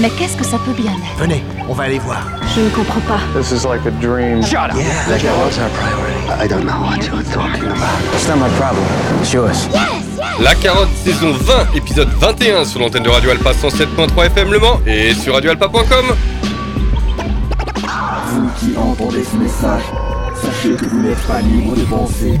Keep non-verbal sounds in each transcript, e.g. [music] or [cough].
Mais qu'est-ce que ça peut bien être? Venez, on va aller voir. Je ne comprends pas. This is like a dream. Shut up Yeah, la carotte, c'est un priority? I don't know what you're talking about. It's not my problem. It's yours. La Carotte saison 20, épisode 21 sur l'antenne de Radio Alpa 107.3 FM Le Mans et sur radioalpa.com. Vous qui entendez ce message, sachez que vous n'êtes pas libre de penser,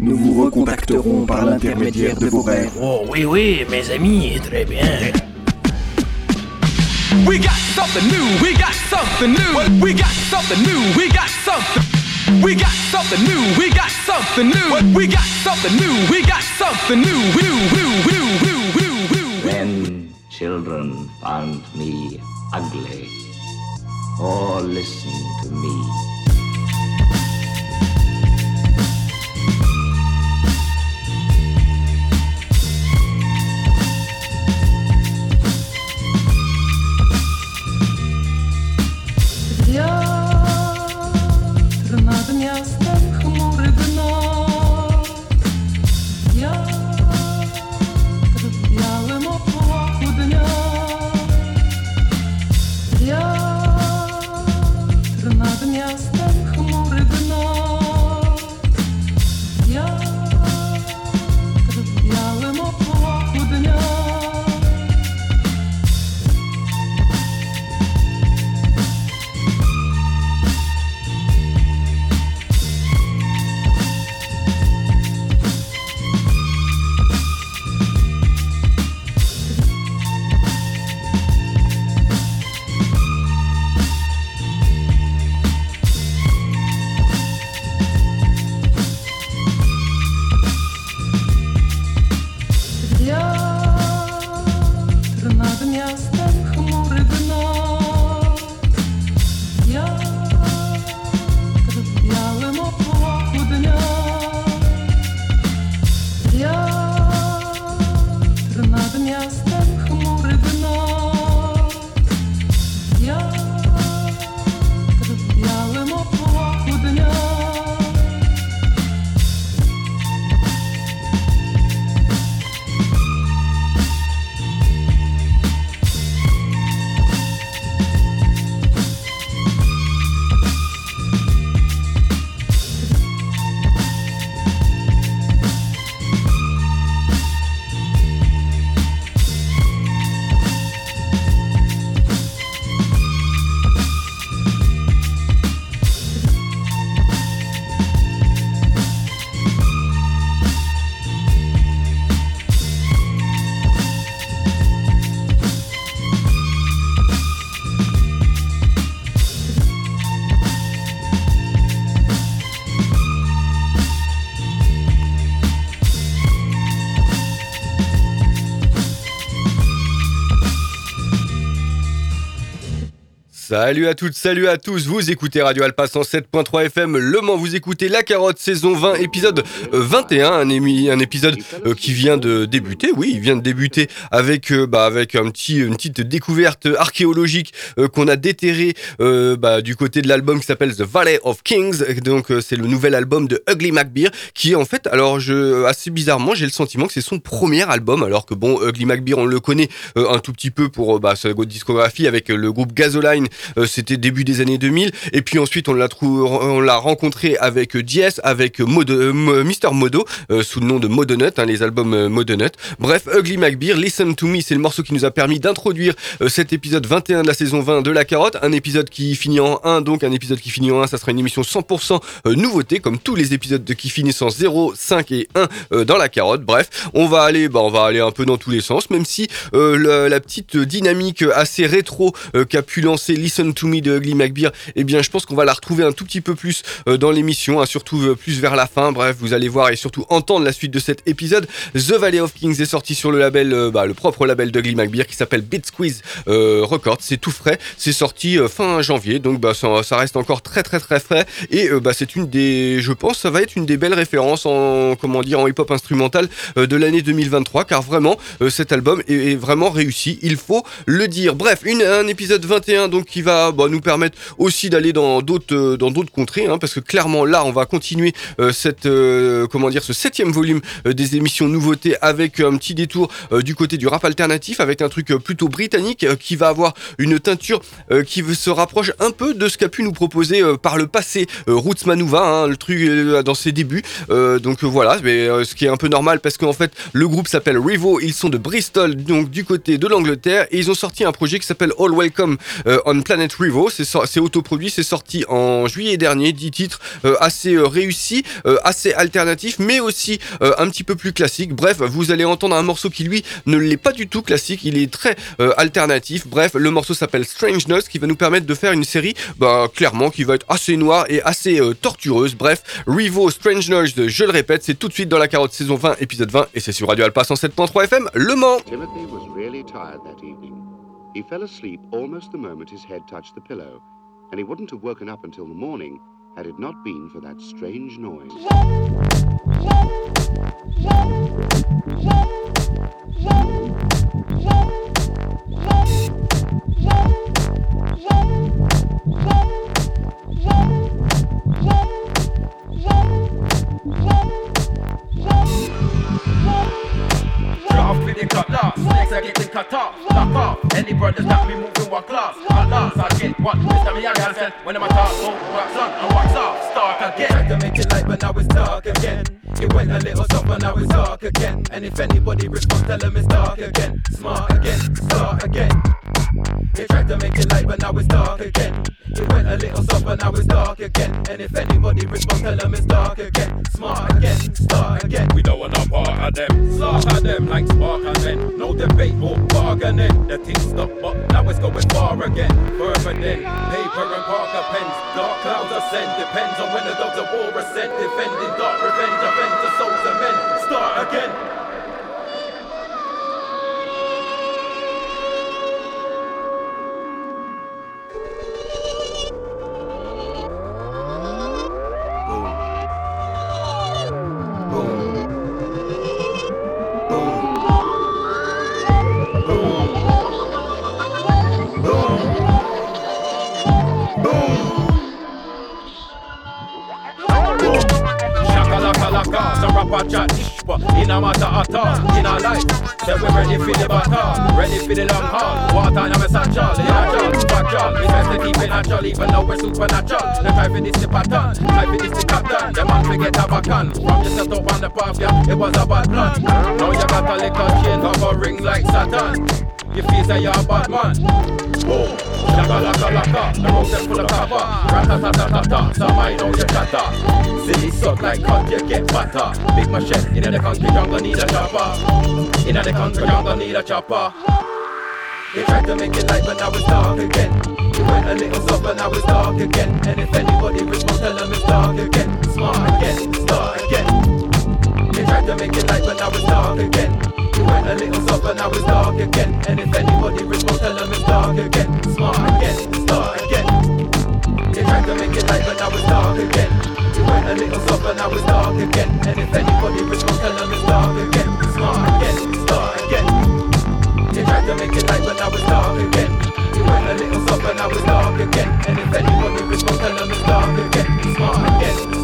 Nous vous recontacterons par l'intermédiaire de vos rêves. Oh oui, oui, mes amis, très bien. We got something new, we got something new. We got something new, we got something. We got something new, we got something new. We got something new, we got something new. New, new, new, new, new, new. When children found me ugly, all listened to me. Ростом хмурий бно. Я Salut à toutes, salut à tous, vous écoutez Radio Alpa 107.3 FM Le Mans, vous écoutez La Carotte saison 20 épisode euh, 21, un, émi- un épisode euh, qui vient de débuter, oui il vient de débuter avec, euh, bah, avec un petit, une petite découverte archéologique euh, qu'on a déterrée euh, bah, du côté de l'album qui s'appelle The Valley of Kings, donc euh, c'est le nouvel album de Ugly McBeer qui en fait, alors je, assez bizarrement j'ai le sentiment que c'est son premier album alors que bon Ugly McBeer on le connaît euh, un tout petit peu pour euh, bah, sa discographie avec euh, le groupe Gasoline euh, c'était début des années 2000 et puis ensuite on l'a on l'a rencontré avec euh, Diez avec euh, euh, Mr Modo euh, sous le nom de Modonut hein, les albums euh, Modonut. Bref Ugly McBeer Listen to Me c'est le morceau qui nous a permis d'introduire euh, cet épisode 21 de la saison 20 de La Carotte. Un épisode qui finit en 1 donc un épisode qui finit en 1 ça sera une émission 100% euh, nouveauté comme tous les épisodes de qui finissent en 0 5 et 1 euh, dans La Carotte. Bref on va aller bah, on va aller un peu dans tous les sens même si euh, la, petite dynamique assez rétro euh, qu'a pu lancer Listen to Me de Ugly McBeer, eh bien, je pense qu'on va la retrouver un tout petit peu plus dans l'émission, hein, surtout plus vers la fin. Bref, vous allez voir et surtout entendre la suite de cet épisode. The Valley of Kings est sorti sur le label, bah, le propre label d'Ugly McBeer qui s'appelle Beat Squeeze Records. C'est tout frais. C'est sorti fin janvier, donc bah, ça, reste encore très très très frais. Et bah, c'est une des, je pense, ça va être une des belles références en, comment dire, en hip-hop instrumental de l'année 2023, car vraiment, cet album est, vraiment réussi. Il faut le dire. Bref, un épisode 21 donc va bah, nous permettre aussi d'aller dans d'autres dans d'autres contrées, hein, parce que clairement là, on va continuer cette comment dire ce septième volume des émissions nouveautés avec un petit détour du côté du rap alternatif, avec un truc plutôt britannique qui va avoir une teinture qui se rapproche un peu de ce qu'a pu nous proposer par le passé Roots Manuva, hein, le truc dans ses débuts. donc voilà, mais ce qui est un peu normal parce qu'en fait le groupe s'appelle Rivo, ils sont de Bristol, donc du côté de l'Angleterre, et ils ont sorti un projet qui s'appelle All Welcome on Planet Rivo. C'est autoproduit, c'est sorti en juillet dernier, 10 titres assez réussis, assez alternatifs, mais aussi un petit peu plus classiques. Bref, vous allez entendre un morceau qui lui ne l'est pas du tout classique, il est très alternatif. Bref, le morceau s'appelle Strangeness, qui va nous permettre de faire une série, bah, clairement, qui va être assez noire et assez tortureuse. Bref, Rivo Strangeness, je le répète, c'est tout de suite dans la carotte saison 20, épisode 20, et c'est sur Radio Alpha 107.3 FM, Le Mans. Timothy was really tired that evening. He fell asleep almost the moment his head touched the pillow, and he wouldn't have woken up until the morning had it not been for that strange noise. Any brothers that be moving what class? At last I get what Mr. Miyagi said. When I'm a talk, go wax on and wax off. Start again. Tried to make it light, but now it's dark again. It went a little soft, but now it's dark again. And if anybody responds, tell them it's dark again. Smart again, start again. They tried to make it light, but now it's dark again. It went a little soft, but now it's dark again. And if anybody responds, tell them it's dark again. Smart again, start again. We don't want no part of them. At them like spark and then. No debate or bargaining. The thing stop, but now it's going far again. Further than paper and Parker pens. Dark clouds ascend. Depends on when the dogs of war ascend. Defending dark revenge, offend the souls of men. Start again. For the Ready for the long haul. Water in a satchel In a jar, back jar It's best to keep it natural Even though we're supernatural. The for this the pattern. For this the captain The man forget a backhand From you set up on the path, yeah. It was a bad plan. Now you got a little chain Have a ring like Saturn You feel say you're a bad man. Boom Laka laka is full of Some I know you Silly suck like you get fatter Big machete the country jungle need a chopper the country jungle need a chopper They tried to make it light but now it's dark again You went a little soft but now it's dark again And if anybody responds tell them it's dark again Smart again, start again They tried to make it light but now it's dark again you went a little soft but now it's dark again. And if anybody responds tell them it's dark again Smart again, start again. They tried to make it light but now it's dark again. A little soft but now it's dark again. And if anybody responds tell them it's dark again Smart again, start again. They tried to make it light but now it's dark again. You went a little soft but now it's dark again. And if anybody responds tell them it's dark again Smart again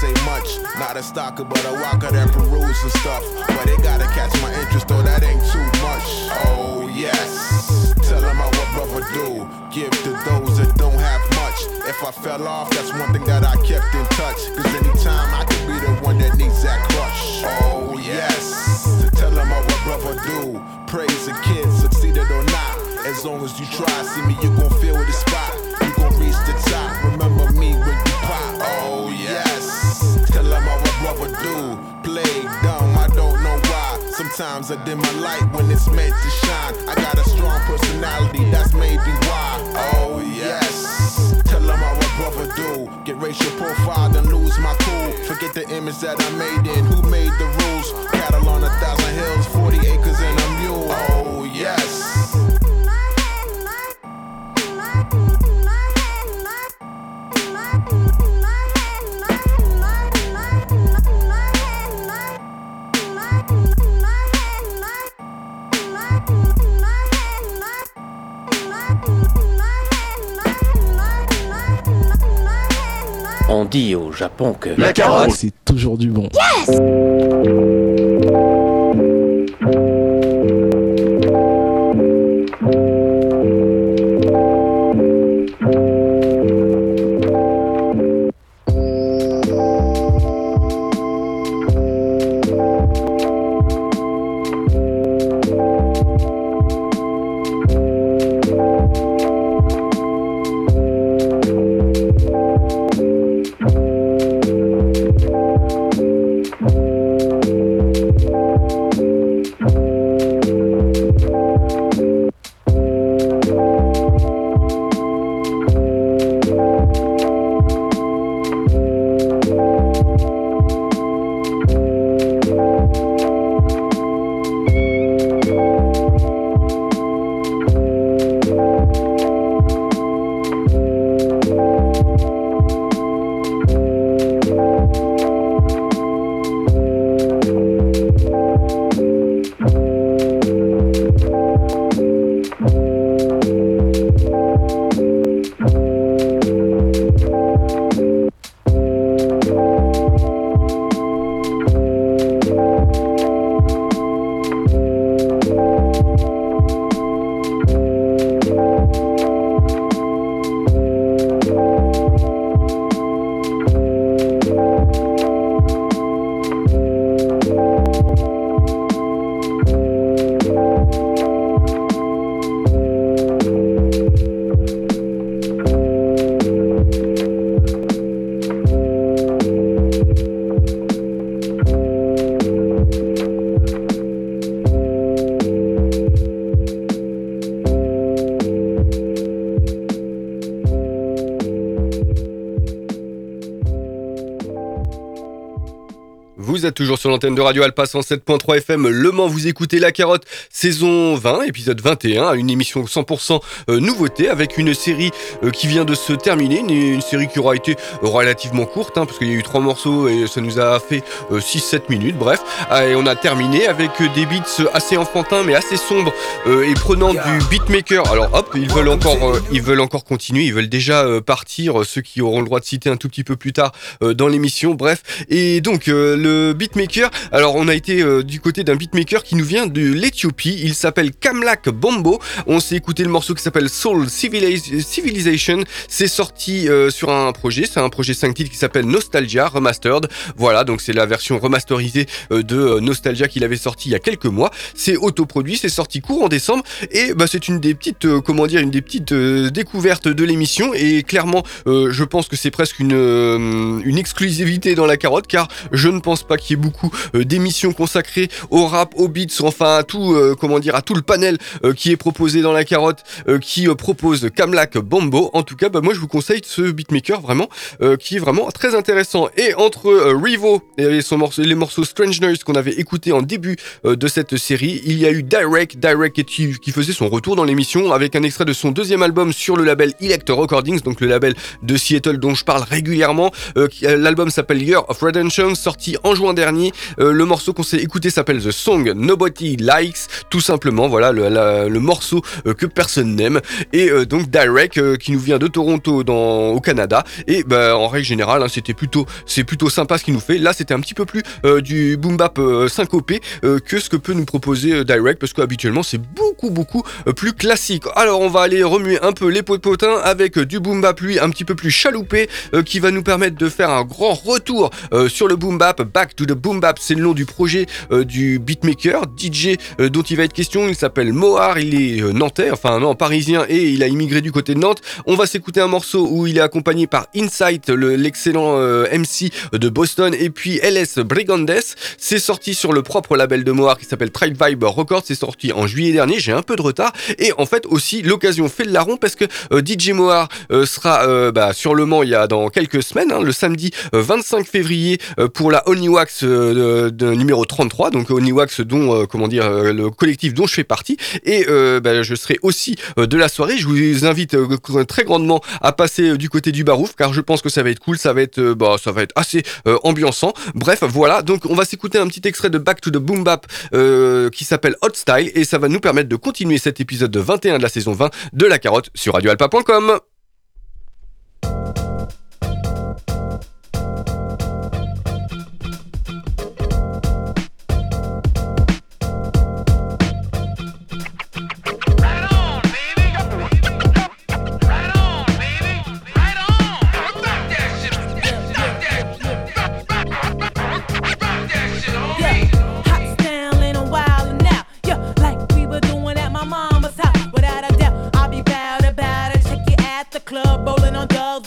say much. Not a stalker, but a walker that peruse and stuff. But they gotta catch my interest, though that ain't too much. Oh, yes. Tell them how what brother do. Give to those that don't have much. If I fell off, that's one thing that I kept in touch. Cause anytime I could be the one that needs that crush. Oh, yes. Tell them how what brother do. Praise the kids, succeeded or not. As long as you try, see me, you gon' feel the spot. You gon' reach the top. Remember me when you pop. Do. Play dumb, I don't know why. Sometimes I dim my light when it's meant to shine. I got a strong personality, that's maybe why. Oh, yes. Tell them how a brother do. Get racial profile, then lose my cool. Forget the image that I made in. Who made the rules? Cattle on a thousand hills, 40 acres and a On dit au Japon que... La carotte, c'est toujours du bon. Vous sur l'antenne de Radio Alpa 107.3 FM. Le Mans, vous écoutez La Carotte, saison 20, épisode 21, une émission 100% euh, nouveauté avec une série euh, qui vient de se terminer, une, une série qui aura été relativement courte, hein, parce qu'il y a eu trois morceaux et ça nous a fait 6-7 minutes, bref. Ah, et on a terminé avec euh, des beats assez enfantins mais assez sombres euh, et prenant du beatmaker. Alors hop, ils veulent encore, euh, ils veulent encore continuer, ils veulent déjà euh, partir, euh, ceux qui auront le droit de citer un tout petit peu plus tard euh, dans l'émission, bref. Et donc euh, le beatmaker, alors on a été euh, du côté d'un beatmaker qui nous vient de l'Éthiopie, il s'appelle Kamlak Bombo, on s'est écouté le morceau qui s'appelle Soul Civiliz- Civilization, c'est sorti euh, sur un projet, c'est un projet 5 titres qui s'appelle Nostalgia Remastered, voilà, donc c'est la version remasterisée euh, de euh, Nostalgia qu'il avait sorti il y a quelques mois, c'est autoproduit, c'est sorti courant décembre, et bah, c'est une des petites, comment dire, une des petites découvertes de l'émission, et clairement, je pense que c'est presque une, une exclusivité dans la carotte, car je ne pense pas qu'il y ait beaucoup d'émissions consacrées au rap, aux beats, enfin à tout, comment dire, à tout le panel euh, qui est proposé dans la carotte, euh, qui euh, propose Kamlak Bombo. En tout cas, bah, moi je vous conseille ce beatmaker vraiment, qui est vraiment très intéressant. Et entre Revo et les morceaux Strange Noise qu'on avait écouté en début de cette série, il y a eu Direct, Direct qui, faisait son retour dans l'émission avec un extrait de son deuxième album sur le label Elect Recordings, donc le label de Seattle dont je parle régulièrement. L'album s'appelle Year of Redemption, sorti en juin dernier. Le morceau qu'on s'est écouté s'appelle The Song Nobody Likes, tout simplement, voilà le, morceau euh, que personne n'aime. Et euh, donc Direct qui nous vient de Toronto au Canada. Et bah, en règle générale, hein, c'était plutôt, c'est plutôt sympa ce qu'il nous fait. Là, c'était un petit peu plus du boom bap syncopé que ce que peut nous proposer Direct, parce qu'habituellement, c'est beaucoup, beaucoup plus classique. Alors, on va aller remuer un peu les potins avec du boom bap, lui, un petit peu plus chaloupé, qui va nous permettre de faire un grand retour sur le boom bap. Back to the boom bap, c'est le nom du projet du beatmaker, DJ dont il va être question. Il s'appelle Mohar, il est nantais, enfin non, parisien, et il a immigré du côté de Nantes. On va s'écouter un morceau où il est accompagné par Insight, l'excellent MC de Boston, et puis LS Brigandes. C'est sorti sur le propre label de Mohar qui s'appelle Tribe Vibe Records. C'est sorti en juillet dernier. J'ai un peu de retard. Et en fait aussi, l'occasion fait le larron parce que DJ Mohar sera bah, sur le Mans il y a dans quelques semaines, hein, le samedi 25 février pour la Only Wax numéro 33. Donc Only Wax dont, comment dire, le dont je fais partie. Et bah, je serai aussi de la soirée. Je vous invite très grandement à passer du côté du Barouf car je pense que ça va être cool, ça va être, bah, ça va être assez ambiançant. Bref, voilà. Donc on va s'écouter un petit extrait de Back to the Boom Bap qui s'appelle Hot Style et ça va nous permettre de continuer cet épisode de 21 de la saison 20 de La Carotte sur radioalpa.com.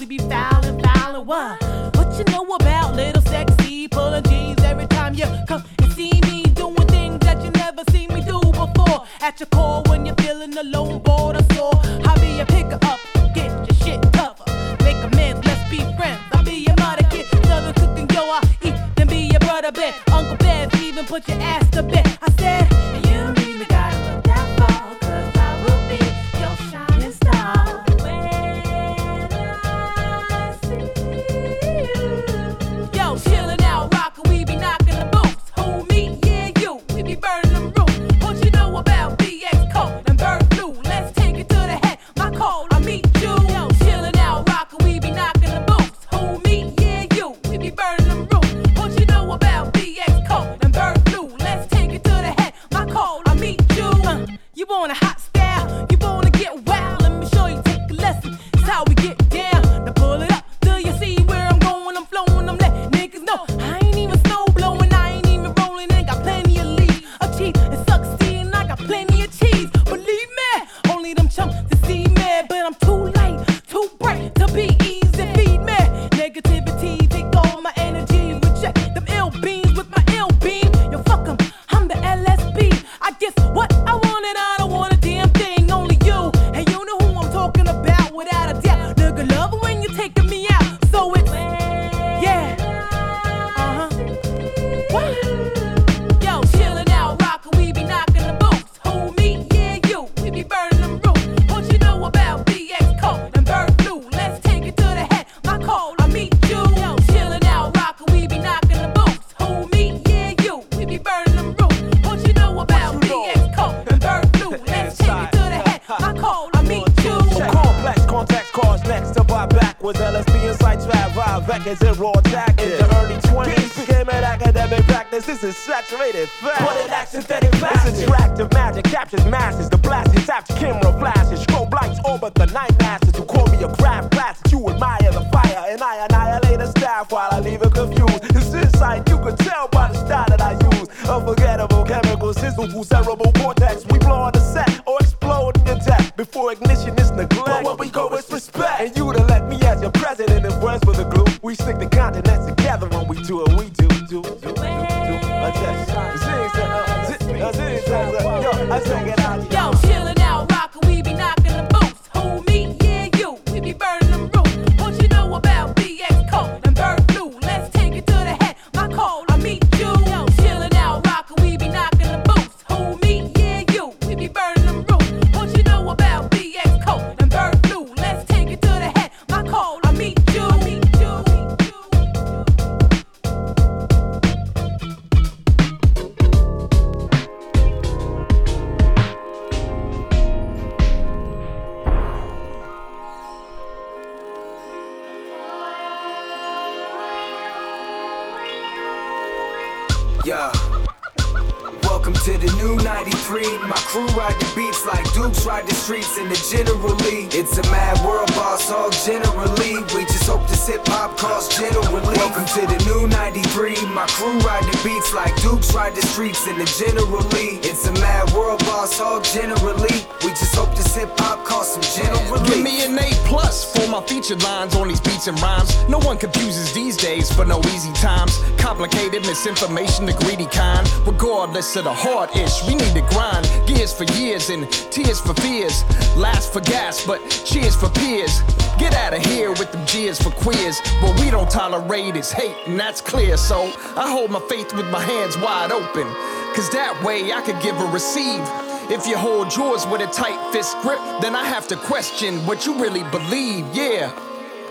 be foul and foul what? What you know about little sexy pulling jeans every time you come and see me doing things that you never seen me do before. At your call when you're feeling alone, bored or sore, I'll be your picker up, get your shit covered, make a mess. let's be friends. I'll be your mother kid, southern cooking, yo, I eat, then be your brother, bed, Uncle Bev, even put your ass to bed. was LSD and Psytrap. Vibe records and raw tactics. In the early 20s, became an academic practice. This is saturated fact. What an acts synthetic plastic. This attractive magic captures masses. The blast is after camera flashes. Strobe lights orbit the night masters who call me a craft classic. You admire the fire, and I annihilate a staff while I leave it confused. This insight you could tell by the style that I use. Unforgettable chemicals sizzle through cerebral cortex. We blow on the set or explode in the tech before ignition is neglect. But when we go, it's respect. And you to let as your president and friends for the glue. We stick the continent the beats like Dukes ride the streets in the generally. It's a mad world, boss hog generally. We just hope this hip hop cause some generally. Give me an A plus for my featured lines on these beats and rhymes. No one confuses these days for no easy times. Complicated misinformation, the greedy kind. Regardless of the hard ish, we need to grind. Gears for years and tears for fears. Last for gas, but cheers for peers. Get out of here with them jeers for queers. What we don't tolerate is hate, and that's clear. So I hold my faith with my hands wide open. Cause that way I could give or receive. If you hold yours with a tight fist grip, then I have to question what you really believe. Yeah.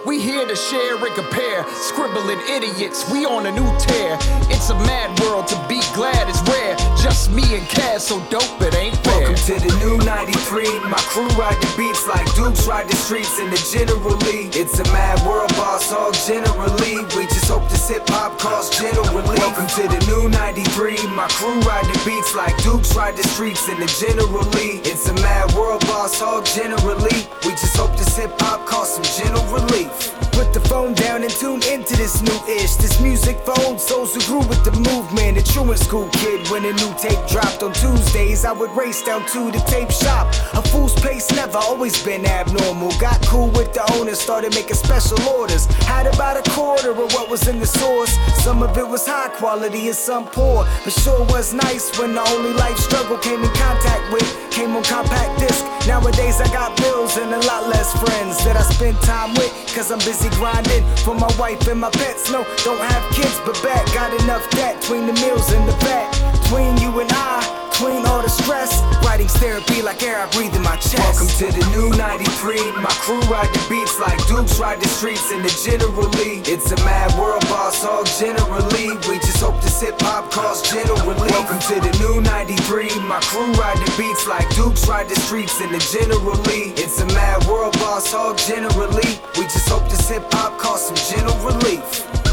We here to share and compare, scribbling idiots. We on a new tear. It's a mad world to be glad it's rare. Just me and Cass, so dope it ain't fair. Welcome to the new 93. My crew ride the beats like Dukes ride the streets in the generally. It's a mad world, boss hog generally. We just hope this hip hop cause generally. Welcome to the new 93. My crew ride the beats like Dukes ride the streets in the generally. It's a mad world, boss hog generally. We just hope this hip hop cause some general relief. Put the phone down and tune into this new ish. This music for old souls who grew with the movement. A truant school kid when a new tape dropped on Tuesdays. I would race down to the tape shop. A fool's place never always been abnormal. Got cool with the owner, started making special orders. Had about a quarter of what was in the source. Some of it was high quality and some poor. But sure was nice when the only life struggle came in contact with. Came on compact disc. Nowadays I got bills and a lot less friends that I spend time with. Cause I'm busy grinding for my wife and my pets. No, don't have kids, but bet got enough debt between the meals and the vet. Between you and I, between all the stress. Writing's therapy like air I breathe in my chest. Welcome to the new 93. My crew ride the beats like Dukes ride the streets in the generally. It's a mad world, boss hog generally. We just hope this hip hop cause generally. Welcome to the new 93. My crew ride the beats like Dukes ride the streets in the generally. It's a mad world, boss hog generally. We just hope this hip hop cause some general relief.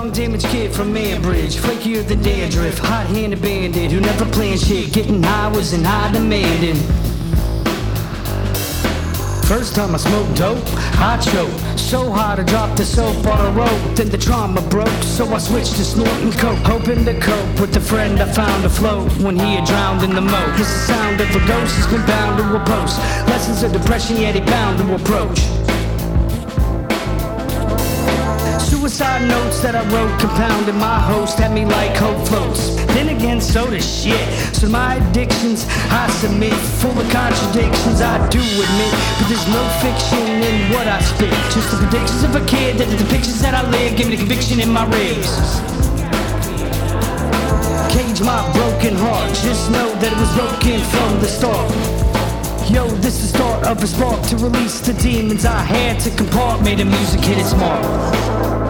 Young damaged kid from Manbridge, flakier than dandruff, hot-handed bandit who never planned shit. Getting high was in high demanding. First time I smoked dope, I choked. So hard I dropped the soap on a rope. Then the trauma broke, so I switched to snorting coke. Hoping to cope with the friend I found afloat when he had drowned in the moat. Cause the sound of a ghost has been bound to a post. Lessons of depression, yet he bound to approach. Suicide notes that I wrote compounded my host had me like hope floats. Then again, so does shit. So my addictions, I submit, full of contradictions, I do admit. But there's no fiction in what I spit. Just the predictions of a kid, that the depictions that I live, give me the conviction in my ribs. Cage my broken heart, just know that it was broken from the start. Yo, this is the start of a spark to release the demons I had to compart. Made the music hit its mark.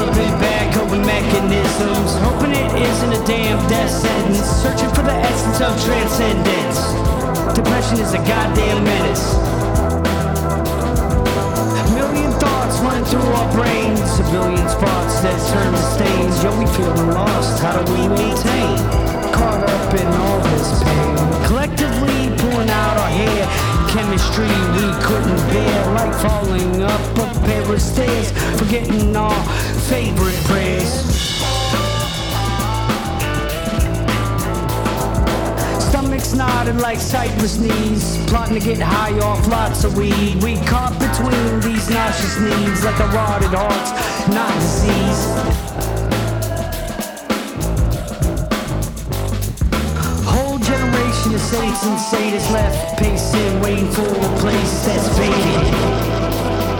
mechanisms. Hoping it isn't a damn death sentence. Searching for the essence of transcendence. Depression is a goddamn menace. A million thoughts running through our brains. A billion spots that turn to stains. Yo, we feeling lost. How do we maintain? Caught up in all this pain. Collectively pulling out our hair. Chemistry we couldn't bear. Like falling up a pair of stairs. Forgetting our favorite prayers. Stomachs snorting like cypress knees. Plotting to get high off lots of weed. We caught between these nauseous needs like a rotted heart, not disease. Saints and sadists left pacing, waiting for a place that's vacant.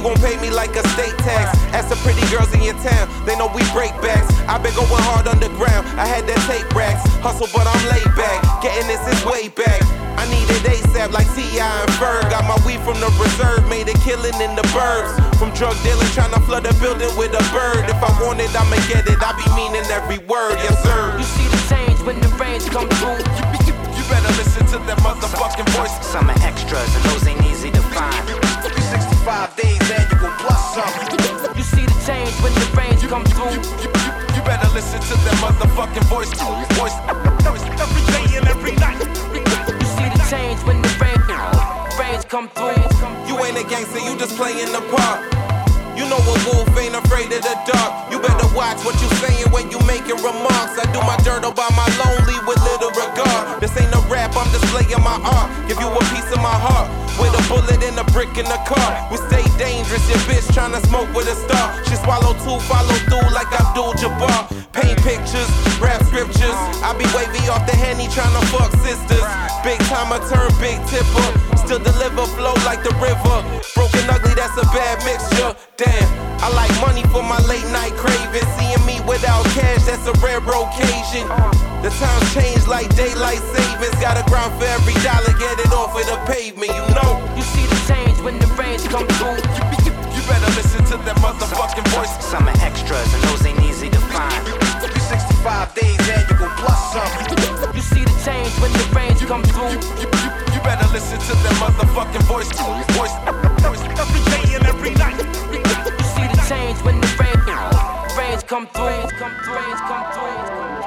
You gon' pay me like a state tax. Ask the pretty girls in your town, they know we break backs. i been going hard underground, I had that tape racks. Hustle, but I'm laid back, getting this is way back. I need it ASAP like T.I. and Ferg. Got my weed from the reserve, made a killing in the burbs. From drug dealing, trying to flood the building with a bird. If I want it, I'ma get it. I be meaning every word, yes sir. You see the change when the rains come through. You, you better listen to that motherfucking voice. Some are extras and those ain't easy to find. 65 days annual plus some. You see the change when the rains come through. You, you, you better listen to that motherfucking voice. Voice, voice every day and every night. You see the change when the rain, rains come through. You ain't a gangster, you just playing the part. You know a wolf ain't afraid of the dark. You better watch what you saying when you making remarks. I do my dirt all by my lonely with little regard. This ain't a rap, I'm displaying my art. Give you a piece of my heart. With a bullet and a brick in the car. We stay dangerous, your bitch tryna smoke with a star. She swallow two, follow through like Abdul Jabbar. Paint pictures, rap scriptures. I be wavy off the henny tryna fuck sisters. Big time, I turn big tipper. Still deliver flow like the river. Broken ugly, that's a bad mixture. Damn, I like money for my late night craving. Seeing me without cash, that's a rare occasion. The times change like daylight savings. Gotta grind for every dollar, get it off of the pavement, you know. You see the change when the rains come through. You, you better listen to that motherfucking voice. Some are extras and those ain't easy to find. 65 days annual plus some. You see the change when the rains come through. You, you, you better listen to that motherfucking voice. Voice, voice every day and every night. You see the change when the rain, rains come through. Rains come through. Rains come through.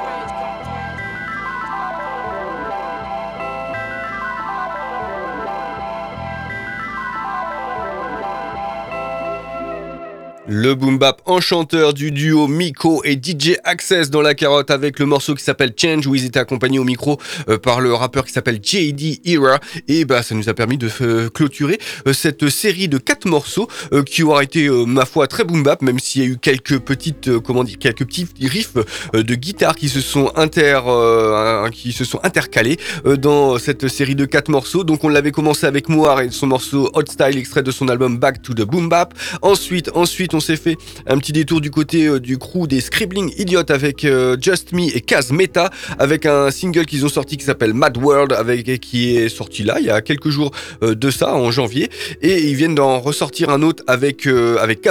Le boom bap enchanteur du duo Miko et DJ Access dans la carotte avec le morceau qui s'appelle Change où ils étaient accompagnés au micro euh, par le rappeur qui s'appelle JD Era. Et bah ça nous a permis de euh, clôturer euh, cette série de quatre morceaux qui aura été ma foi très boom bap même s'il y a eu quelques petites comment dire quelques petits riffs de guitare qui se sont inter euh, qui se sont intercalés dans cette série de quatre morceaux. Donc on l'avait commencé avec Moir et son morceau Hot Style extrait de son album Back to the Boom Bap. Ensuite ensuite On s'est fait un petit détour du côté euh, du crew des Scribbling Idiots avec euh, Just Me et Kaz Meta avec un single qu'ils ont sorti qui s'appelle Mad World avec qui est sorti là il y a quelques jours euh, de ça en janvier. Et ils viennent d'en ressortir un autre avec avec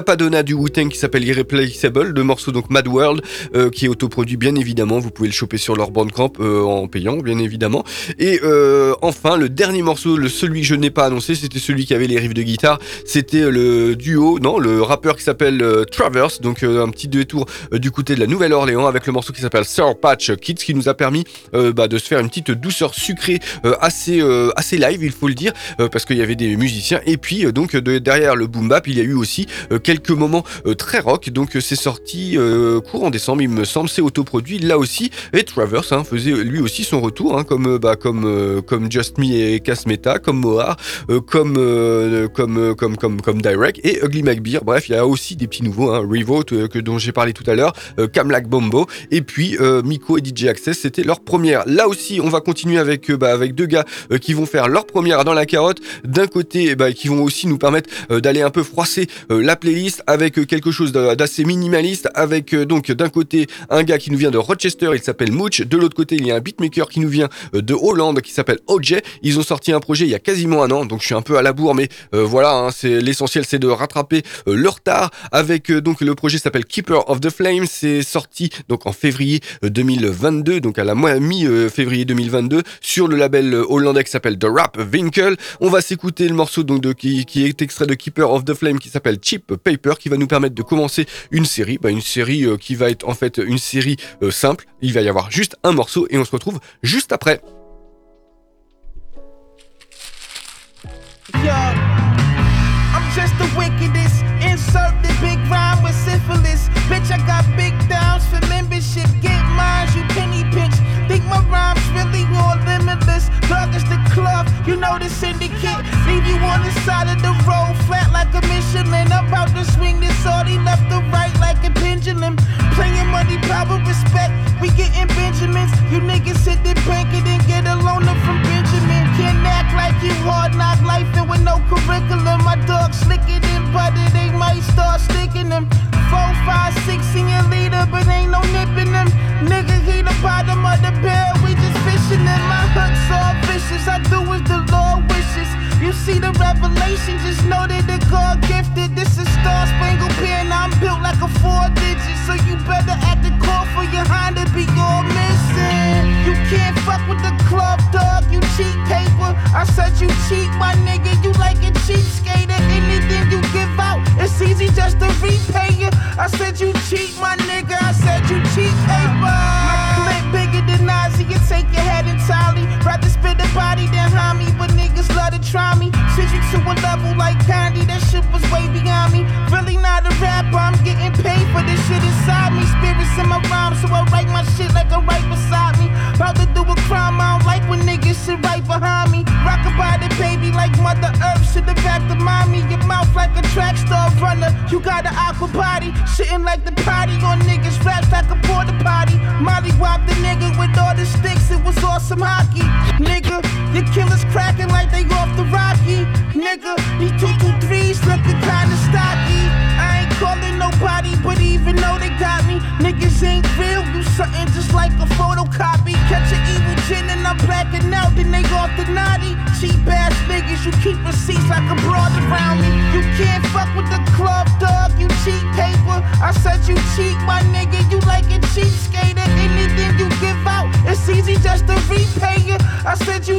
du Wu-Tang qui s'appelle Irreplaceable, le morceau donc Mad World qui est autoproduit bien évidemment, vous pouvez le choper sur leur bandcamp en payant bien évidemment. Et enfin le dernier morceau, le celui que je n'ai pas annoncé, c'était celui qui avait les riffs de guitare, c'était le duo, non, le rappeur qui s'appelle euh, Traverse, donc euh, un petit détour euh, du côté de la Nouvelle-Orléans avec le morceau qui s'appelle Sour Patch Kids qui nous a permis bah, de se faire une petite douceur sucrée assez assez live, il faut le dire, parce qu'il y avait des musiciens et puis donc de- derrière le boom bap, il y a eu aussi quelques moments très rock. Donc c'est sorti courant décembre, il me semble, c'est autoproduit là aussi. Et Traverse hein, faisait lui aussi son retour, hein, comme bah, comme comme Just Me et Casmeta, comme Mohar, comme comme comme comme comme Direct et Ugly McBeer. Bref, il y a aussi des petits nouveaux, hein, Revolt euh, que dont j'ai parlé tout à l'heure, euh, Kamlak Bombo et puis euh, Miko et DJ Access, c'était leur première. Là aussi, on va continuer avec euh, bah, avec deux gars euh, qui vont faire leur première dans la carotte. D'un côté, eh bah, qui vont aussi nous permettre euh, d'aller un peu froisser euh, la playlist avec euh, quelque chose d'a- d'assez minimaliste. Avec euh, donc d'un côté un gars qui nous vient de Rochester, il s'appelle Mooch. De l'autre côté, il y a un beatmaker qui nous vient euh, de Hollande qui s'appelle OJ. Ils ont sorti un projet il y a quasiment un an, donc je suis un peu à la bourre, mais euh, voilà, hein, c'est l'essentiel, c'est de rattraper euh, le retard. Avec euh, donc le projet s'appelle Keeper of the Flame. C'est sorti donc en février euh, 2022, donc à la mi-février 2022 sur le label euh, hollandais qui s'appelle The Rap Winkle. On va s'écouter le morceau donc qui, qui est extrait de Keeper of the Flame qui s'appelle Cheap Paper qui va nous permettre de commencer une série, bah, une série euh, qui va être en fait une série euh, simple. Il va y avoir juste un morceau et on se retrouve juste après. You know the syndicate. Leave you on the side of the road, flat like a Michelin. About to swing this already left to right like a pendulum. Playing money, power, respect. We getting Benjamins. You niggas hit the bank and get a loaner from Benjamin. Can't act like you hard knock life and with no curriculum. My dog slicker I said you cheat, my nigga, you like a cheap skater. Anything you give out, it's easy just to repay you. I said you cheat, my nigga, I said you cheat paper. My clip bigger than Nazi, you take your head entirely. Rather spit a body than harm me, but niggas to try me. Send you to a level like Candy, that shit was way beyond me. Really not a rapper, I'm getting paid for this shit inside me. Spirits in my rhymes, so I write my shit like a right beside me. About to do a crime, I don't like when niggas sit right behind me. Rock about it, baby, like Mother Earth, shit the back to mommy. Your mouth like a track star runner. You got an aqua body, shitting like the potty on niggas, raps like a porta potty. Molly whopped the nigga with all the sticks, it was awesome hockey. Nigga, your killers cracking like they off the Rocky. Nigga, these two two threes looking kinda stocky. I ain't calling nobody, but even though they got me, niggas ain't real. You something just like a photocopy. Catch an evil gin and I'm blacking out, then they go off the naughty. Cheap ass niggas, you keep receipts like a broad around me. You can't fuck with the club, dog. You cheat paper. I said you cheat, my nigga. You like a cheap skater. Anything you give out, it's easy just to repay you. I said you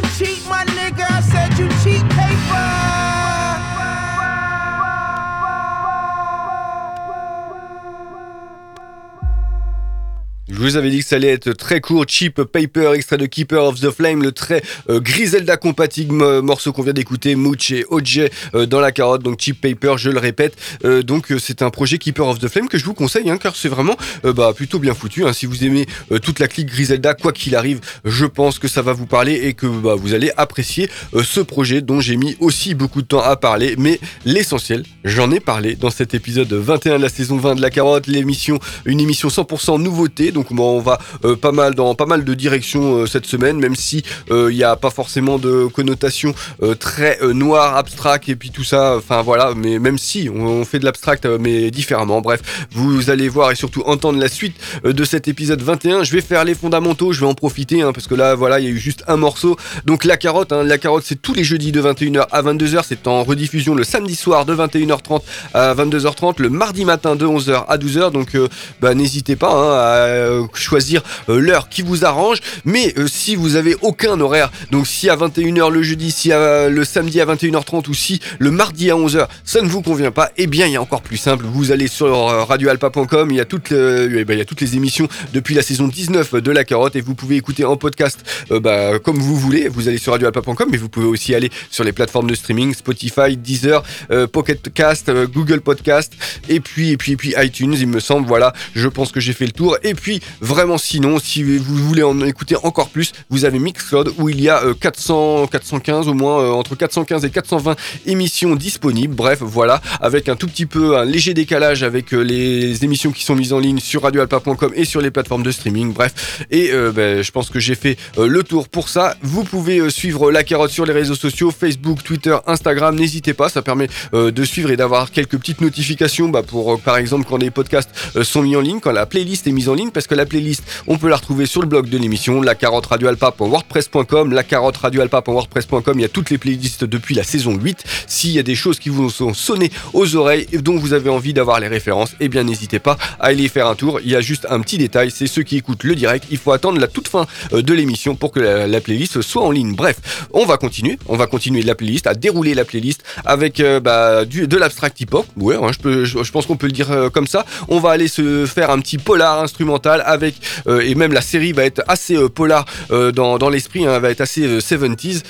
vous avais dit que ça allait être très court, Cheap Paper, extrait de Keeper of the Flame, le très euh, Griselda compatible mo- morceau qu'on vient d'écouter, Mooch et OJ euh, dans la carotte, donc Cheap Paper, je le répète. Euh, donc c'est un projet Keeper of the Flame que je vous conseille, hein, car c'est vraiment bah, plutôt bien foutu. hein. Si vous aimez toute la clique Griselda, quoi qu'il arrive, je pense que ça va vous parler et que bah, vous allez apprécier ce projet dont j'ai mis aussi beaucoup de temps à parler. Mais l'essentiel, j'en ai parlé dans cet épisode 21 de la saison 20 de la carotte, l'émission, une émission 100% nouveauté. Donc bon, on va euh, pas mal dans pas mal de directions euh, cette semaine, même si il n'y a pas forcément de connotation très noire, abstract et puis tout ça. Enfin voilà, mais même si on, fait de l'abstract, mais différemment. Bref, vous allez voir et surtout entendre la suite de cet épisode 21. Je vais faire les fondamentaux, je vais en profiter hein, parce que là, voilà, il y a eu juste un morceau. Donc la carotte, hein, la carotte, c'est tous les jeudis de 21h à 22h. C'est en rediffusion le samedi soir de 21h30 à 22h30, le mardi matin de 11h à 12h. Donc bah, n'hésitez pas hein, à euh, choisir euh, l'heure qui vous arrange. Mais euh, si vous avez aucun horaire, donc si à 21h le jeudi, si le samedi à 21h30 ou si le mardi à 11h, ça ne vous convient pas, eh bien il y a encore plus simple. Vous allez sur radioalpa.com, il y a toutes, eh ben, il y a toutes les émissions depuis la saison 19 de La Carotte et vous pouvez écouter en podcast bah, comme vous voulez. Vous allez sur radioalpa.com, mais vous pouvez aussi aller sur les plateformes de streaming Spotify, Deezer, Pocket Cast, Google Podcast et puis puis et puis iTunes. Il me semble. Voilà, je pense que j'ai fait le tour. Et puis vraiment sinon, si vous voulez en écouter encore plus, vous avez Mixcloud où il y a 400, euh, 415 au moins, euh, entre 415 et 420 émissions disponibles. Bref, voilà, avec un tout petit peu, un léger décalage avec euh, les émissions qui sont mises en ligne sur radioalpa.com et sur les plateformes de streaming. Bref, et ben, je pense que j'ai fait le tour pour ça. Vous pouvez suivre la carotte sur les réseaux sociaux, Facebook, Twitter, Instagram. N'hésitez pas, ça permet de suivre et d'avoir quelques petites notifications bah, pour, par exemple, quand les podcasts sont mis en ligne, quand la playlist est mise en ligne, parce que la playlist, on peut la retrouver sur le blog de l'émission, la carotte radioalpa.wordpress.com, la carotte radioalpa.wordpress.com. Il y a toutes les playlists depuis la saison 8. S'il y a des choses qui vous sont sonnées aux oreilles et dont vous avez envie d'avoir les références, eh bien n'hésitez pas à aller faire un tour. Il y a juste un petit détail, c'est ceux qui écoutent le direct, il faut attendre la toute fin euh, de l'émission pour que la, playlist soit en ligne. Bref, on va continuer, on va continuer la playlist, à dérouler la playlist avec euh, bah, du, de l'abstract hip-hop. Ouais, je, pense qu'on peut le dire euh, comme ça. On va aller se faire un petit polar instrumental avec euh, et même la série va être assez euh, polar euh, dans, l'esprit, hein, va être assez 70s,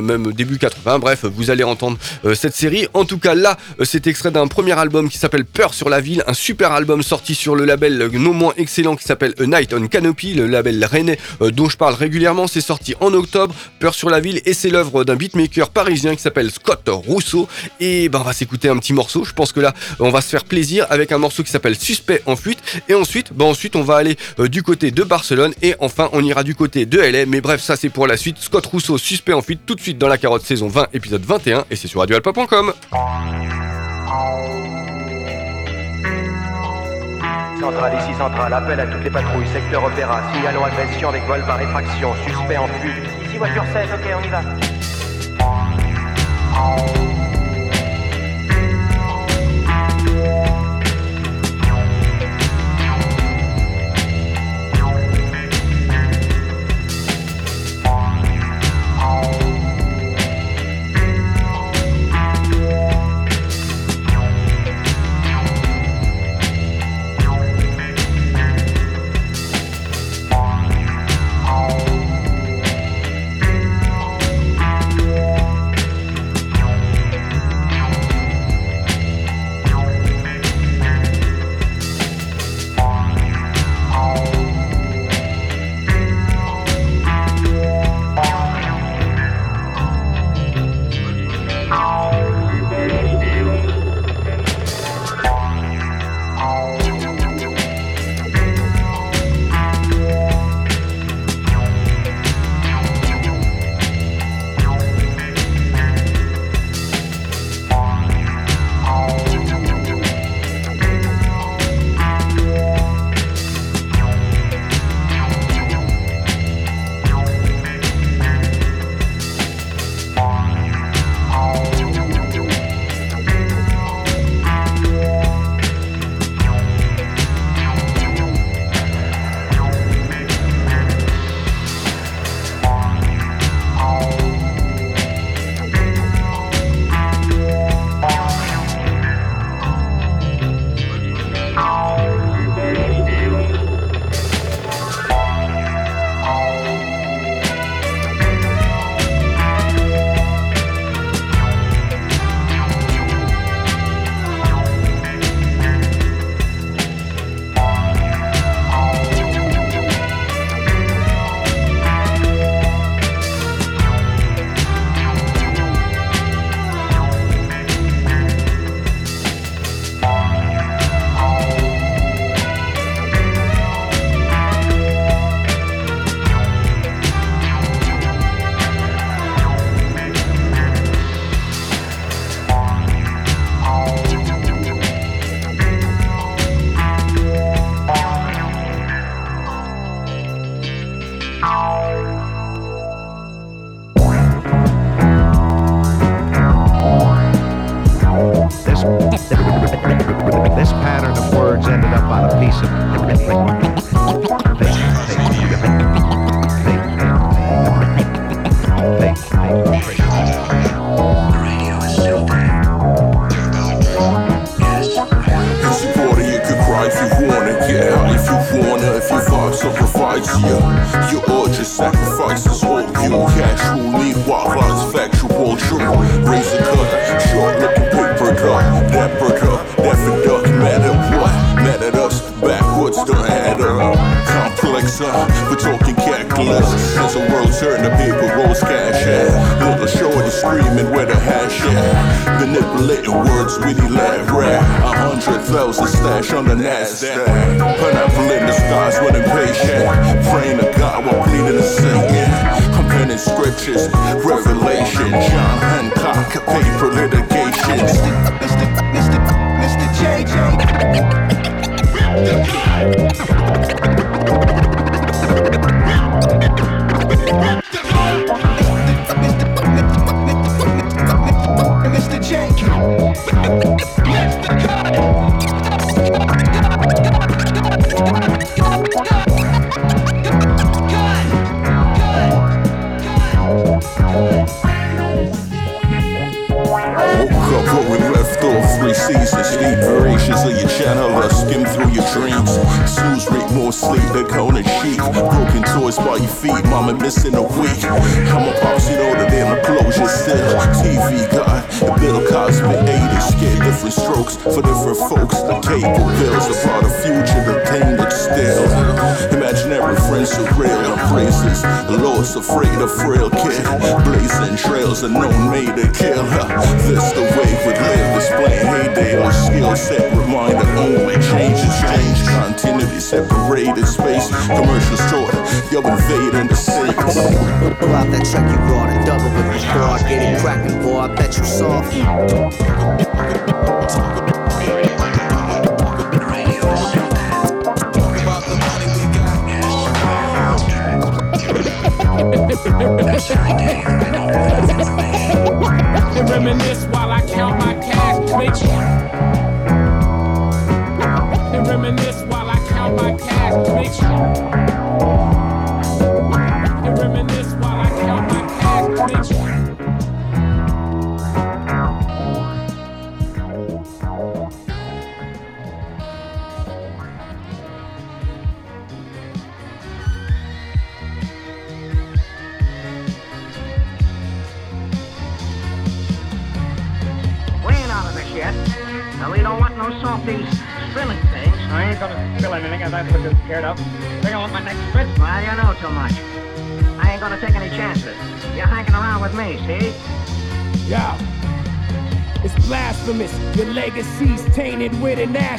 même début 80. Bref, vous allez entendre cette série. En tout cas, là, c'est extrait d'un premier album qui s'appelle Peur sur la ville, un super album sorti sur le label non moins excellent qui s'appelle A Night on Canopy, le label rennais dont je parle régulièrement. C'est sorti en octobre, Peur sur la ville, et c'est l'œuvre d'un beatmaker parisien qui s'appelle Scott Rousseau. Et ben, on va s'écouter un petit morceau. Je pense que là, on va se faire plaisir avec un morceau qui s'appelle Suspect en fuite. Et ensuite, ben, ensuite, on va aller du côté de Barcelone et enfin on ira du côté de LA. Mais bref, ça c'est pour la suite. Scott Rousseau, suspect en fuite, tout de suite dans la carotte saison 20, épisode 21 et c'est sur radioalpa.com. Centrale ici centrale, appel à toutes les patrouilles, secteur opéra, signalons agression avec vol par effraction, suspect en fuite. Ici voiture 16, ok on y va. Uh, we're talking calculus. As the world turn, the paper rolls cash, yeah. Little shorty screaming where the hash, yeah. Manipulating words, laugh, rap. A hundred thousand stash on the NASDAQ. Pineapple in the skies when impatient. Praying to God while pleading to Satan. I'm penning scriptures, revelation. John Hancock, paper litigation. Mr. Mr. Mr. JJ. Mr. Woke Snooze rate more sleep than sheep. Broken toys by your feet, mama missing a week. I'm a pops, you know that in the closure still. TV guy, the Bill Cosby, 80s, scared different strokes for different folks. The cable bills about a future, the pain that's still. Imaginary friends surreal embraces. Lost, afraid of frail kid. Blazing trails, a known made to kill her. This the way we live, displaying heyday or skill set. Reminder only changes, change. Continuity separated space. Commercial short, yo invading the scene. Pull out that check you brought and double it before I get it cracking, boy. I bet you soft. That's and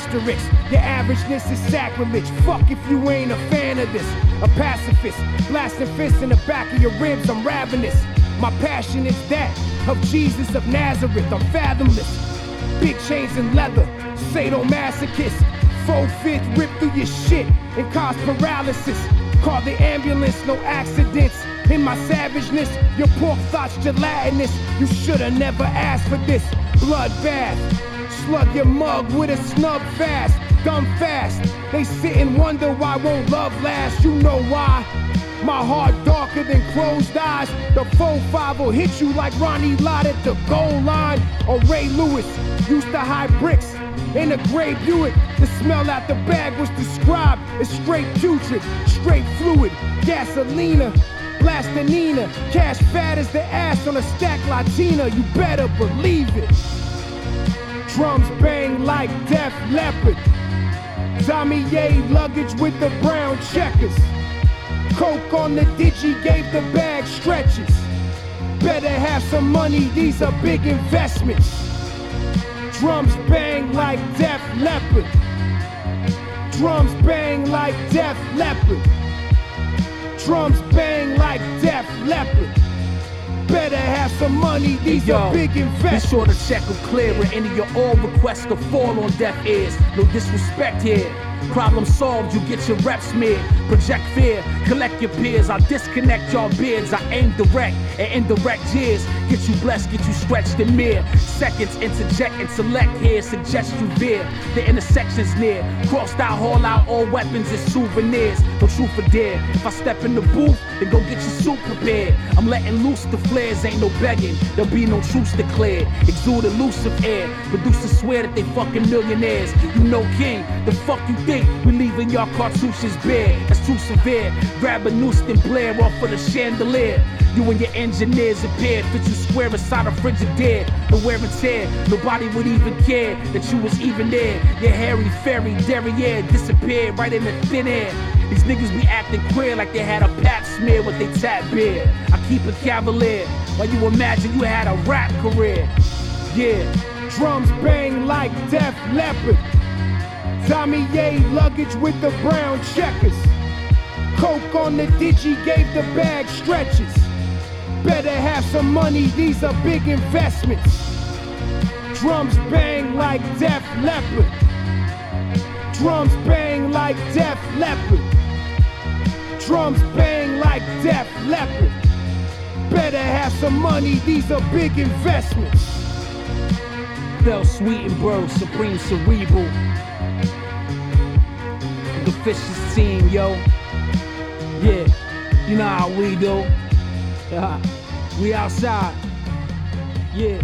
asterisk. Your averageness is sacrilege. Fuck if you ain't a fan of this. A pacifist, blasting fists in the back of your ribs. I'm ravenous. My passion is that of Jesus of Nazareth. I'm fathomless. Big chains and leather, sadomasochist. Full fifth rip through your shit and cause paralysis. Call the ambulance, no accidents. In my savageness, your pork thoughts gelatinous. You shoulda never asked for this bloodbath. Slug your mug with a snub fast, dumb fast. They sit and wonder why won't love last. You know why? My heart darker than closed eyes. The 4-5 will hit you like Ronnie Lott at the goal line. Or Ray Lewis used to hide bricks in a gray Buick. The smell out the bag was described as straight putrid, straight fluid, gasolina. Blastinina, cash fat as the ass on a stack Latina, you better believe it. Drums bang like Def Leppard. Tommy luggage with the brown checkers. Coke on the digi gave the bag stretches. Better have some money, these are big investments. Drums bang like Def Leppard. Drums bang like Def Leppard. Drums bang like Def Leppard. Better have some money, these Yo, are big Be investments. sure to check them clear where any of your all requests could fall on deaf ears. No disrespect here. Problem solved, you get your reps smeared. Project fear, collect your peers. I disconnect your beards. I aim direct and indirect jeers. Get you blessed, get you stretched in mere seconds. Interject and select here, suggest you veer. The intersection's near. Crossed out, haul out all weapons and souvenirs. No truth or dare. If I step in the booth, then go get your suit prepared. I'm letting loose the flares, ain't no begging. There'll be no truce declared. Exude elusive air. Producers swear that they fucking millionaires. You know King, the fuck you think? We leaving y'all cartouches bare. That's too severe. Grab a noose and blare off of the chandelier. You and your engineers appeared, fit you square inside a Frigidaire. The wear and tear, nobody would even care that you was even there. Your hairy fairy derriere disappeared right in the thin air. These niggas be acting queer like they had a pap smear with they tap beer. I keep it cavalier, while you imagine you had a rap career. Yeah, drums bang like Def Leppard. Tommy Ye luggage with the brown checkers. Coke on the digi gave the bag stretches. Better have some money, these are big investments. Drums bang like Def Leppard. Drums bang like Def Leppard. Drums bang like Def Leppard. Better have some money, these are big investments. Fel Sweetenberg, Supreme Cerebral. The Fishes team, yo. Yeah, you know how we do. [laughs] We outside. Yeah.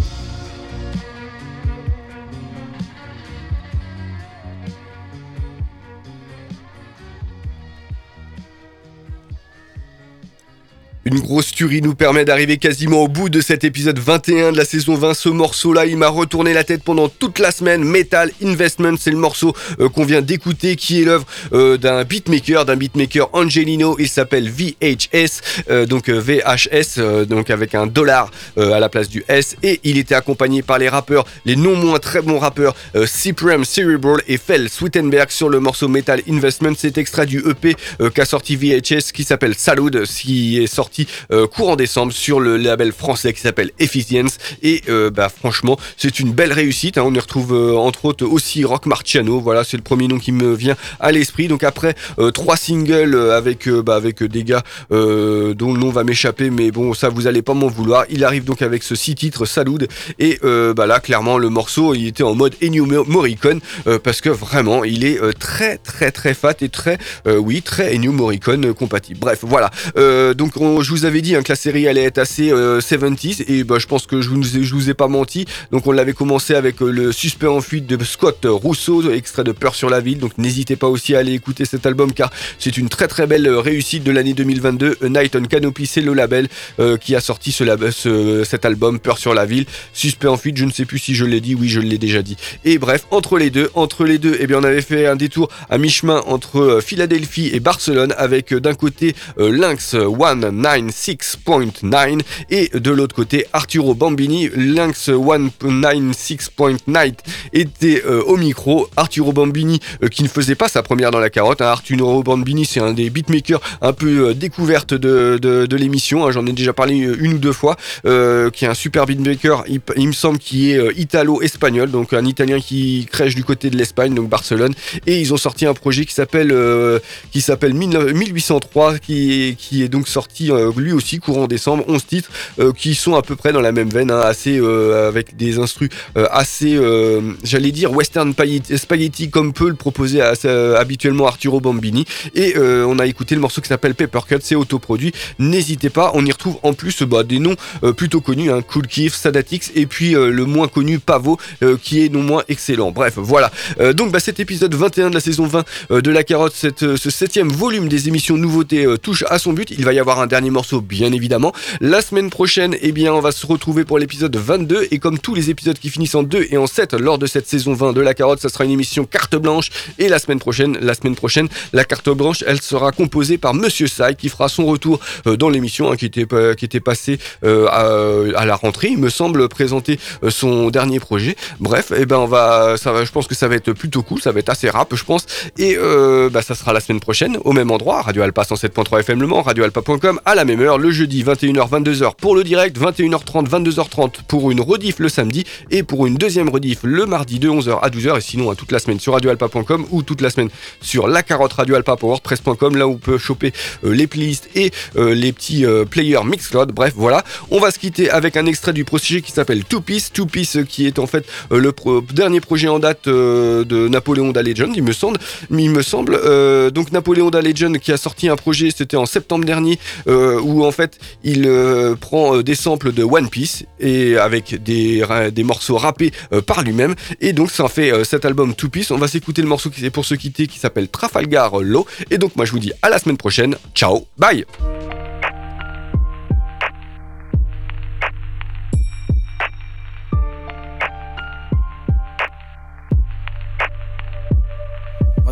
Une grosse tuerie nous permet d'arriver quasiment au bout de cet épisode 21 de la saison 20. Ce morceau-là, il m'a retourné la tête pendant toute la semaine. Metal Investment, c'est le morceau euh, qu'on vient d'écouter, qui est l'œuvre euh, d'un beatmaker, d'un beatmaker Angelino. Il s'appelle VHS, euh, donc VHS, donc avec un dollar à la place du S. Et il était accompagné par les rappeurs, les non moins très bons rappeurs, Cyprem Cerebral et Fell Sweetenberg sur le morceau Metal Investment. C'est extrait du EP qu'a sorti VHS qui s'appelle Salud, qui est sorti euh, courant décembre sur le label français qui s'appelle Efficience et euh, bah franchement c'est une belle réussite hein. on y retrouve euh, entre autres aussi Rock Marciano. Voilà c'est le premier nom qui me vient à l'esprit. Donc après euh, trois singles avec bah, avec des gars dont le nom va m'échapper. Mais bon ça vous allez pas m'en vouloir. Il arrive donc avec ce six titres Salud. Et bah là clairement le morceau il était en mode Ennio Morricone parce que vraiment il est très très très fat et très oui très Ennio Morricone compatible. Bref voilà. Donc on- je vous avais dit hein, que la série allait être assez euh, 70s et bah, je pense que je vous, je vous ai pas menti. Donc on l'avait commencé avec euh, le suspect en fuite de Scott Rousseau, extrait de Peur sur la ville. Donc n'hésitez pas aussi à aller écouter cet album car c'est une très très belle euh, réussite de l'année 2022. A Night on Canopy, c'est le label euh, qui a sorti ce, cet album Peur sur la ville. Suspect en fuite, je ne sais plus si je l'ai dit, oui je l'ai déjà dit. Et bref, entre les deux, entre les deux, eh bien on avait fait un détour à mi-chemin entre euh, Philadelphie et Barcelone avec euh, d'un côté euh, Lynx 196.9 et de l'autre côté Arturo Bambini. Lynx 196.9 était euh, au micro. Arturo Bambini euh, qui ne faisait pas sa première dans la carotte. hein. Arturo Bambini c'est un des beatmakers un peu euh, découverte de, de, l'émission. hein. J'en ai déjà parlé euh, une ou deux fois. qui est un super beatmaker. Il, me semble qu'il est italo-espagnol. Donc un italien qui crèche du côté de l'Espagne, donc Barcelone. Et ils ont sorti un projet qui s'appelle qui s'appelle 19- 1803 qui qui est donc sorti lui aussi courant décembre 11 titres euh, qui sont à peu près dans la même veine hein, assez euh, avec des instrus euh, assez euh, j'allais dire western spaghetti, comme peut le proposer habituellement Arturo Bambini et euh, on a écouté le morceau qui s'appelle Papercut c'est autoproduit. N'hésitez pas on y retrouve en plus bah, des noms euh, plutôt connus hein, Cool Keith, Sadatix et puis euh, le moins connu Pavo euh, qui est non moins excellent. Bref voilà. Euh, donc bah, cet épisode 21 de la saison 20 euh, de la carotte cette, euh, ce septième volume des émissions nouveautés euh, touche à son but. Il va y avoir un dernier morceau bien évidemment. La semaine prochaine eh bien on va se retrouver pour l'épisode 22 et comme tous les épisodes qui finissent en 2 et en 7 lors de cette saison 20 de la carotte ça sera une émission carte blanche. Et la semaine prochaine la semaine prochaine la carte blanche elle sera composée par Monsieur Sai qui fera son retour euh, dans l'émission hein, qui était qui était passé euh, à, la rentrée il me semble présenter euh, son dernier projet. Bref et ben on va ça va je pense que ça va être plutôt cool ça va être assez rap je pense. Et euh, bah, ça sera la semaine prochaine au même endroit Radio Alpa 107.3 FM Le Mans radioalpa.com à la même heure, le jeudi 21h, 22h pour le direct, 21h30, 22h30 pour une rediff le samedi et pour une deuxième rediff le mardi de 11h à 12h et sinon toute la semaine sur radioalpa.com ou toute la semaine sur la carotte radioalpa.wordpress.com là où on peut choper euh, les playlists et euh, les petits euh, players Mixcloud. Bref, voilà. On va se quitter avec un extrait du projet qui s'appelle Two Piece. Two Piece qui est en fait le dernier projet en date de Napoléon Da Legend, il me semble. Il me semble. donc Napoléon Da Legend qui a sorti un projet, c'était en septembre dernier, où en fait il prend des samples de One Piece et avec des, morceaux rappés par lui-même. Et donc ça en fait cet album Two Piece. On va s'écouter le morceau qui est pour se quitter qui s'appelle Trafalgar Law. Et donc moi je vous dis à la semaine prochaine. Ciao, bye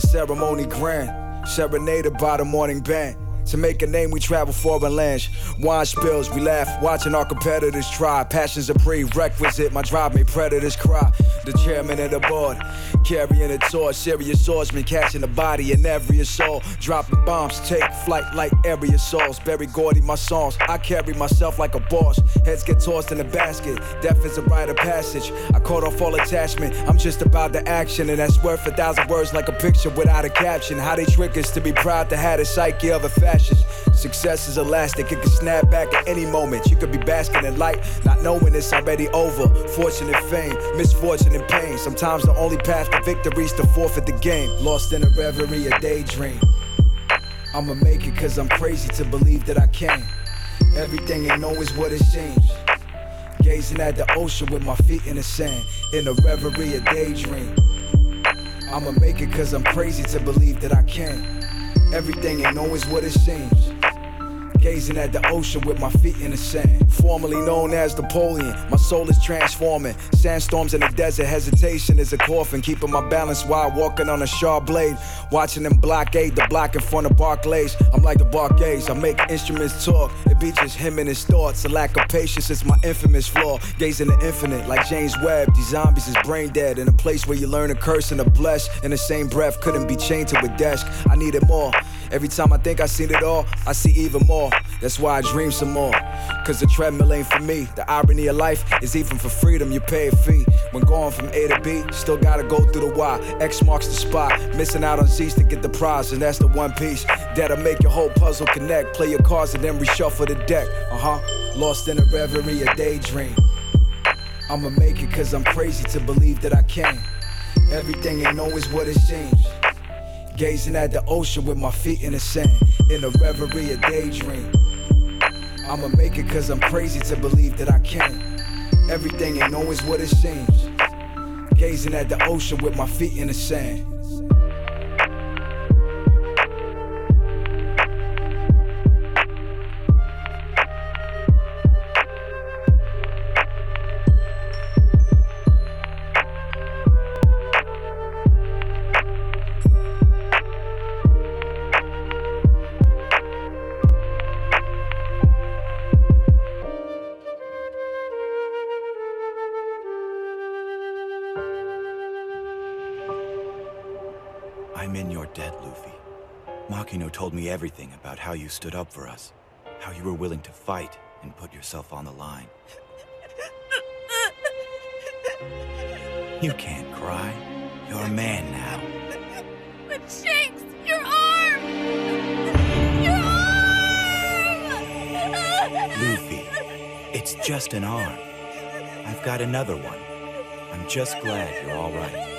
ceremony grand, serenaded by the morning band. To make a name, we travel foreign lands. Wine spills, we laugh, watching our competitors try. Passion's a prerequisite, my drive made predators cry. The chairman of the board, carrying a torch, serious swordsman, catching a body in every assault. Dropping bombs, take flight like area souls. Berry Gordy, my songs, I carry myself like a boss. Heads get tossed in a basket, death is a rite of passage. I caught off all attachment, I'm just about the action, and that's worth a thousand words like a picture without a caption. How they trick us to be proud to have the psyche of a fashion. Success is elastic, it can snap back at any moment. You could be basking in light, not knowing it's already over. Fortune and fame, misfortune and pain. Sometimes the only path to victory is to forfeit the game. Lost in a reverie, a daydream. I'ma make it cause I'm crazy to believe that I can. Everything ain't always what it seems. Gazing at the ocean with my feet in the sand. In a reverie, a daydream. I'ma make it cause I'm crazy to believe that I can. Everything ain't always what it seems. Gazing at the ocean with my feet in the sand. Formerly known as Napoleon, my soul is transforming. Sandstorms in the desert, hesitation is a coffin. Keeping my balance while walking on a sharp blade. Watching them blockade the block in front of Barclays. I'm like the Barclays, I make instruments talk. It be just him and his thoughts. A lack of patience is my infamous flaw. Gazing the infinite like James Webb. These zombies is brain dead. In a place where you learn a curse and a bless. In the same breath, couldn't be chained to a desk. I needed more. Every time I think I seen it all, I see even more. That's why I dream some more. Cause the treadmill ain't for me. The irony of life is even for freedom, you pay a fee. When going from A to B, still gotta go through the Y. X marks the spot. Missing out on Z's to get the prize, and that's the one piece that'll make your whole puzzle connect. Play your cards and then reshuffle the deck. Uh huh. Lost in a reverie, a daydream. I'ma make it cause I'm crazy to believe that I can. Everything ain't always what it seems. Gazing at the ocean with my feet in the sand. In a reverie, a daydream. I'ma make it cause I'm crazy to believe that I can. Everything ain't always what it seems. Gazing at the ocean with my feet in the sand. Everything about how you stood up for us, how you were willing to fight and put yourself on the line. You can't cry. You're a man now. But Shanks, your arm! Your arm! Luffy, it's just an arm. I've got another one. I'm just glad you're all right.